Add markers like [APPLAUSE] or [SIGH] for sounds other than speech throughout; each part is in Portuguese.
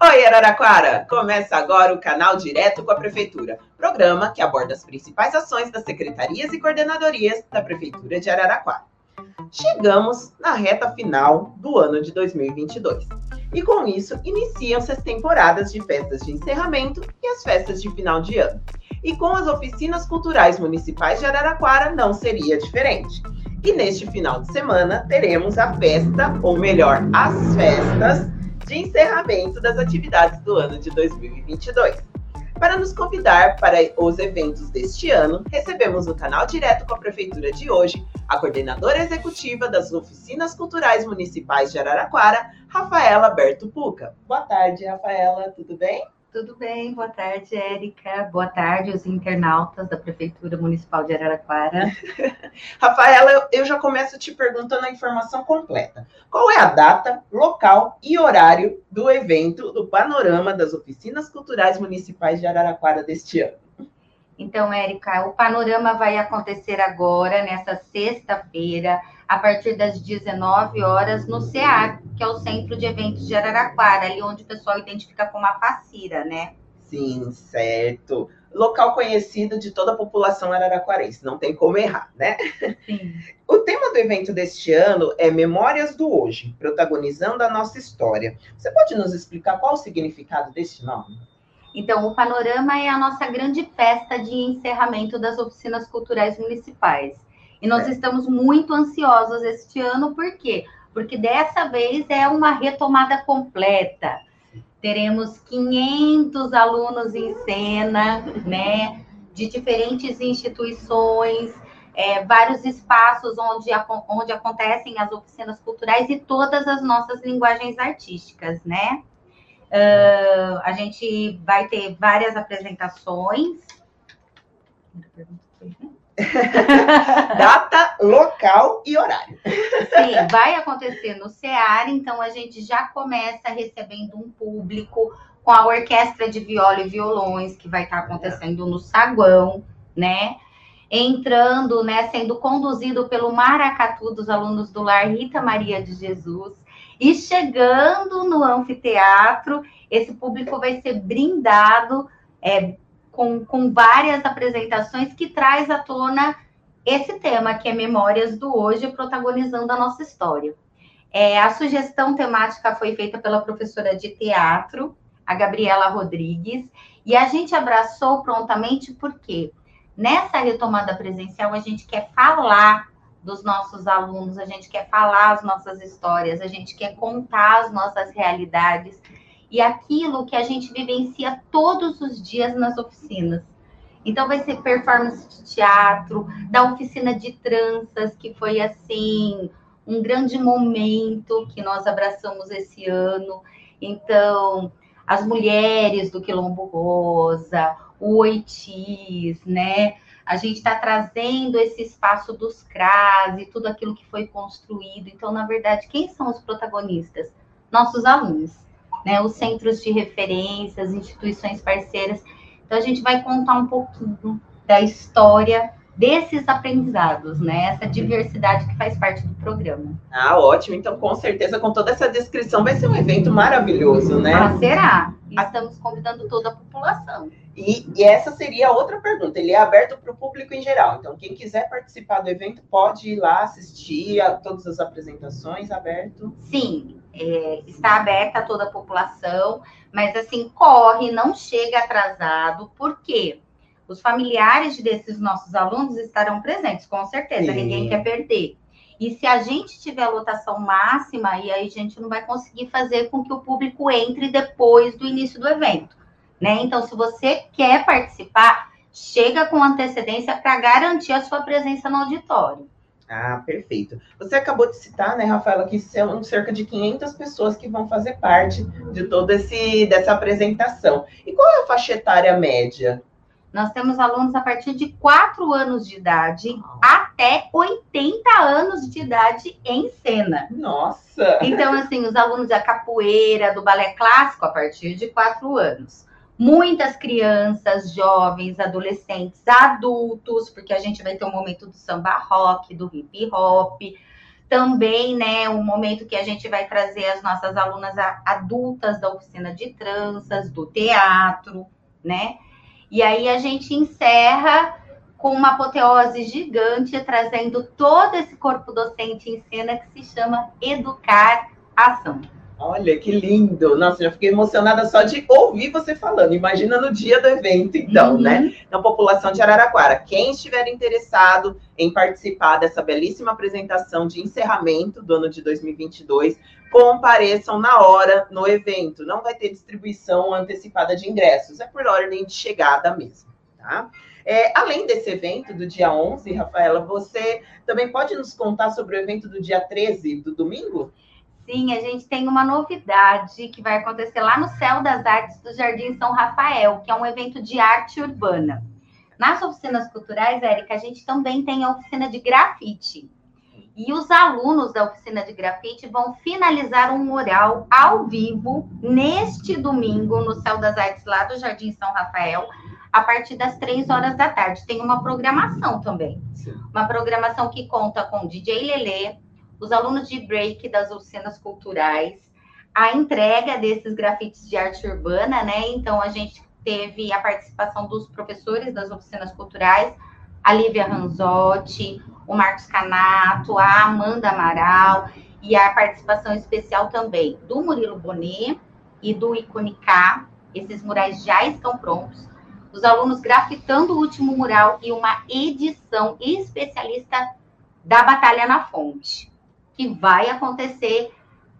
Oi, Araraquara! Começa agora o canal Direto com a Prefeitura, programa que aborda as principais ações das secretarias e coordenadorias da Prefeitura de Araraquara. Chegamos na reta final do ano de 2022 e, com isso, iniciam-se as temporadas de festas de encerramento e as festas de final de ano. E com as oficinas culturais municipais de Araraquara não seria diferente. E neste final de semana teremos a festa, ou melhor, as festas de encerramento das atividades do ano de 2022. Para nos convidar para os eventos deste ano, recebemos no canal direto com a Prefeitura de hoje a coordenadora executiva das oficinas culturais municipais de Araraquara, Rafaela Berto Puca. Boa tarde, Rafaela, tudo bem? Tudo bem, boa tarde, Érica. Boa tarde, os internautas da Prefeitura Municipal de Araraquara. [LAUGHS] Rafaela, eu já começo te perguntando a informação completa. Qual é a data, local e horário do evento do Panorama das Oficinas Culturais Municipais de Araraquara deste ano? Então, Érica, o panorama vai acontecer agora, nessa sexta-feira, a partir das 19 horas, no CEAR, que é o Centro de Eventos de Araraquara, ali onde o pessoal identifica como a Facira, né? Sim, certo. Local conhecido de toda a população araraquarense, não tem como errar, né? Sim. O tema do evento deste ano é Memórias do Hoje, protagonizando a nossa história. Você pode nos explicar qual o significado deste nome? Então, o Panorama é a nossa grande festa de encerramento das oficinas culturais municipais. E nós é. estamos muito ansiosos este ano, por quê? Porque dessa vez é uma retomada completa. Teremos 500 alunos em cena, né? De diferentes instituições, é, vários espaços onde, onde acontecem as oficinas culturais e todas as nossas linguagens artísticas, né? Uh, a gente vai ter várias apresentações. [LAUGHS] Data, local e horário. Sim, vai acontecer no CEAR, então a gente já começa recebendo um público com a orquestra de viola e violões, que vai estar acontecendo no saguão, né? Entrando, né, sendo conduzido pelo Maracatu dos alunos do Lar Rita Maria de Jesus. E chegando no anfiteatro, esse público vai ser brindado é, com, com várias apresentações que traz à tona esse tema, que é Memórias do Hoje, protagonizando a nossa história. É, a sugestão temática foi feita pela professora de teatro, a Gabriela Rodrigues, e a gente abraçou prontamente porque nessa retomada presencial a gente quer falar dos nossos alunos, a gente quer falar as nossas histórias, a gente quer contar as nossas realidades, e aquilo que a gente vivencia todos os dias nas oficinas. Então vai ser performance de teatro, da oficina de tranças, que foi assim um grande momento que nós abraçamos esse ano. Então, as mulheres do Quilombo Rosa, o Oitis, né? A gente está trazendo esse espaço dos CRAS e tudo aquilo que foi construído. Então, na verdade, quem são os protagonistas? Nossos alunos né, os centros de referência, as instituições parceiras. Então, a gente vai contar um pouquinho da história desses aprendizados, né? Essa diversidade que faz parte do programa. Ah, ótimo. Então, com certeza, com toda essa descrição, vai ser um evento maravilhoso, né? Ah, será? Estamos convidando toda a população. E, e essa seria a outra pergunta. Ele é aberto para o público em geral. Então, quem quiser participar do evento pode ir lá assistir a todas as apresentações aberto. Sim, é, está aberta a toda a população, mas assim, corre, não chega atrasado, por quê? Os familiares desses nossos alunos estarão presentes, com certeza, Sim. ninguém quer perder. E se a gente tiver lotação máxima, aí a gente não vai conseguir fazer com que o público entre depois do início do evento, né? Então, se você quer participar, chega com antecedência para garantir a sua presença no auditório. Ah, perfeito. Você acabou de citar, né, Rafaela, que são cerca de 500 pessoas que vão fazer parte de toda esse dessa apresentação. E qual é a faixa etária média? Nós temos alunos a partir de 4 anos de idade até 80 anos de idade em cena. Nossa! Então, assim, os alunos da capoeira, do balé clássico, a partir de 4 anos muitas crianças, jovens, adolescentes, adultos, porque a gente vai ter um momento do samba rock, do hip hop, Também, né, o momento que a gente vai trazer as nossas alunas adultas da oficina de tranças, do teatro, né? E aí a gente encerra com uma apoteose gigante, trazendo todo esse corpo docente em cena que se chama Educar Ação. Olha que lindo! Nossa, já fiquei emocionada só de ouvir você falando. Imagina no dia do evento, então, né? uhum. né? Na população de Araraquara. Quem estiver interessado em participar dessa belíssima apresentação de encerramento do ano de 2022, compareçam na hora no evento. Não vai ter distribuição antecipada de ingressos, é por ordem de chegada mesmo, tá? É, além desse evento do dia 11, Rafaela, você também pode nos contar sobre o evento do dia 13, do domingo? Sim, a gente tem uma novidade que vai acontecer lá no Céu das Artes do Jardim São Rafael, que é um evento de arte urbana. Nas oficinas culturais, Érica, a gente também tem a oficina de grafite. E os alunos da oficina de grafite vão finalizar um mural ao vivo neste domingo no Céu das Artes, lá do Jardim São Rafael, a partir das três horas da tarde. Tem uma programação também. Sim. Uma programação que conta com DJ Lelê, os alunos de break das oficinas culturais, a entrega desses grafites de arte urbana, né? Então, a gente teve a participação dos professores das oficinas culturais, a Lívia Ranzotti, o Marcos Canato, a Amanda Amaral, e a participação especial também do Murilo Bonet e do Iconicá. Esses murais já estão prontos. Os alunos grafitando o último mural e uma edição especialista da Batalha na Fonte que vai acontecer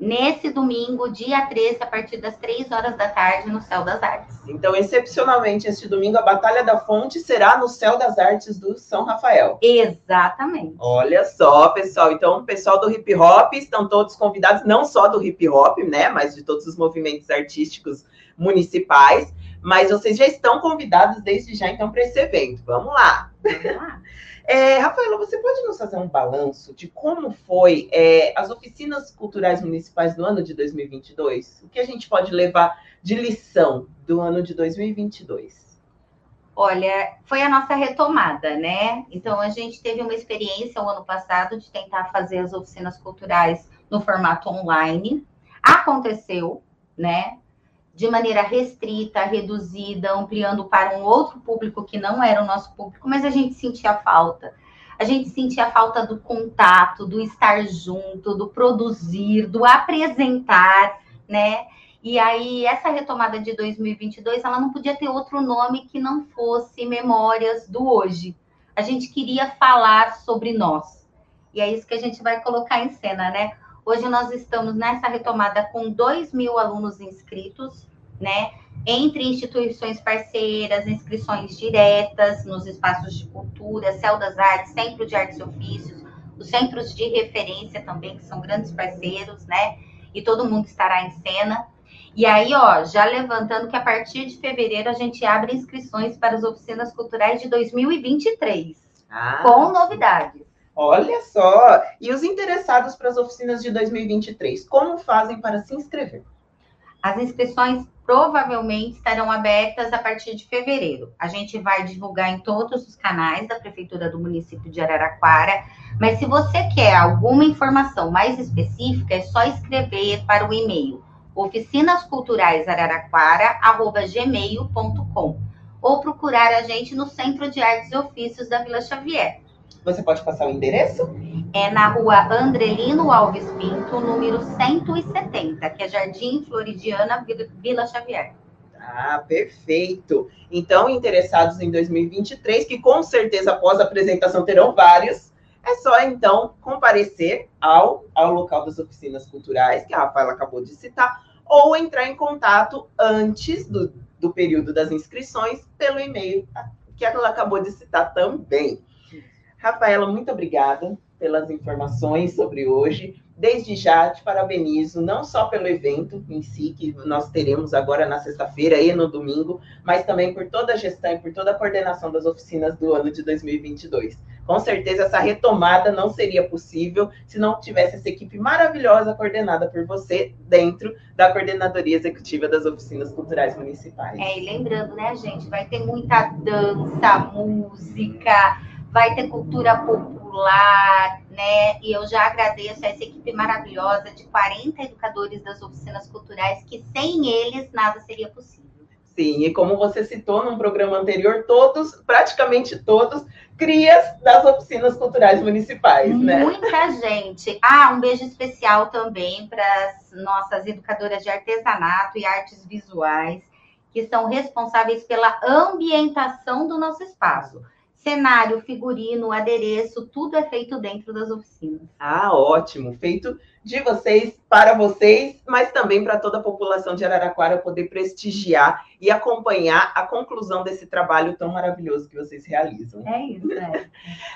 nesse domingo, dia 13, a partir das 3 horas da tarde, no Céu das Artes. Então, excepcionalmente, este domingo, a Batalha da Fonte será no Céu das Artes do São Rafael. Exatamente. Olha só, pessoal. Então, o pessoal do hip hop estão todos convidados, não só do hip hop, né, mas de todos os movimentos artísticos municipais. Mas vocês já estão convidados desde já, então, para esse evento. Vamos lá. Vamos lá. É, Rafaela, você pode nos fazer um balanço de como foi é, as oficinas culturais municipais do ano de 2022? O que a gente pode levar de lição do ano de 2022? Olha, foi a nossa retomada, né? Então, a gente teve uma experiência o ano passado de tentar fazer as oficinas culturais no formato online. Aconteceu, né? De maneira restrita, reduzida, ampliando para um outro público que não era o nosso público, mas a gente sentia falta. A gente sentia falta do contato, do estar junto, do produzir, do apresentar, né? E aí, essa retomada de 2022, ela não podia ter outro nome que não fosse Memórias do Hoje. A gente queria falar sobre nós. E é isso que a gente vai colocar em cena, né? Hoje nós estamos nessa retomada com 2 mil alunos inscritos, né? Entre instituições parceiras, inscrições diretas nos espaços de cultura, Céu das Artes, Centro de Artes e Ofícios, os centros de referência também, que são grandes parceiros, né? E todo mundo estará em cena. E aí, ó, já levantando que a partir de fevereiro a gente abre inscrições para as oficinas culturais de 2023, ah. com novidades. Olha só! E os interessados para as oficinas de 2023, como fazem para se inscrever? As inscrições provavelmente estarão abertas a partir de fevereiro. A gente vai divulgar em todos os canais da Prefeitura do município de Araraquara, mas se você quer alguma informação mais específica, é só escrever para o e-mail oficinasculturaisararaquara.gmail.com ou procurar a gente no Centro de Artes e Ofícios da Vila Xavier. Você pode passar o endereço? É na rua Andrelino Alves Pinto, número 170, que é Jardim Floridiana, Vila Xavier. Ah, perfeito. Então, interessados em 2023, que com certeza após a apresentação terão vários, é só então comparecer ao, ao local das oficinas culturais, que a Rafaela acabou de citar, ou entrar em contato antes do, do período das inscrições pelo e-mail que ela acabou de citar também. Rafaela, muito obrigada pelas informações sobre hoje. Desde já te parabenizo, não só pelo evento em si, que nós teremos agora na sexta-feira e no domingo, mas também por toda a gestão e por toda a coordenação das oficinas do ano de 2022. Com certeza, essa retomada não seria possível se não tivesse essa equipe maravilhosa coordenada por você dentro da Coordenadoria Executiva das Oficinas Culturais Municipais. É, e lembrando, né, gente, vai ter muita dança, música, vai ter cultura popular né? E eu já agradeço a essa equipe maravilhosa de 40 educadores das oficinas culturais, que sem eles nada seria possível. Sim, e como você citou num programa anterior, todos, praticamente todos, crias das oficinas culturais municipais, né? Muita gente. Ah, um beijo especial também para as nossas educadoras de artesanato e artes visuais, que são responsáveis pela ambientação do nosso espaço. Cenário, figurino, adereço, tudo é feito dentro das oficinas. Ah, ótimo. Feito de vocês, para vocês, mas também para toda a população de Araraquara poder prestigiar e acompanhar a conclusão desse trabalho tão maravilhoso que vocês realizam. É isso, é.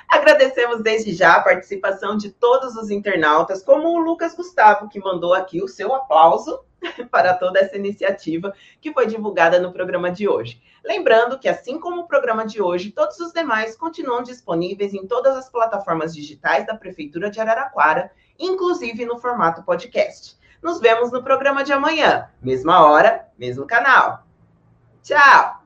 Agradecemos desde já a participação de todos os internautas, como o Lucas Gustavo, que mandou aqui o seu aplauso [LAUGHS] para toda essa iniciativa que foi divulgada no programa de hoje. Lembrando que, assim como o programa de hoje, todos os demais continuam disponíveis em todas as plataformas digitais da Prefeitura de Araraquara inclusive no formato podcast. Nos vemos no programa de amanhã, mesma hora, mesmo canal. Tchau!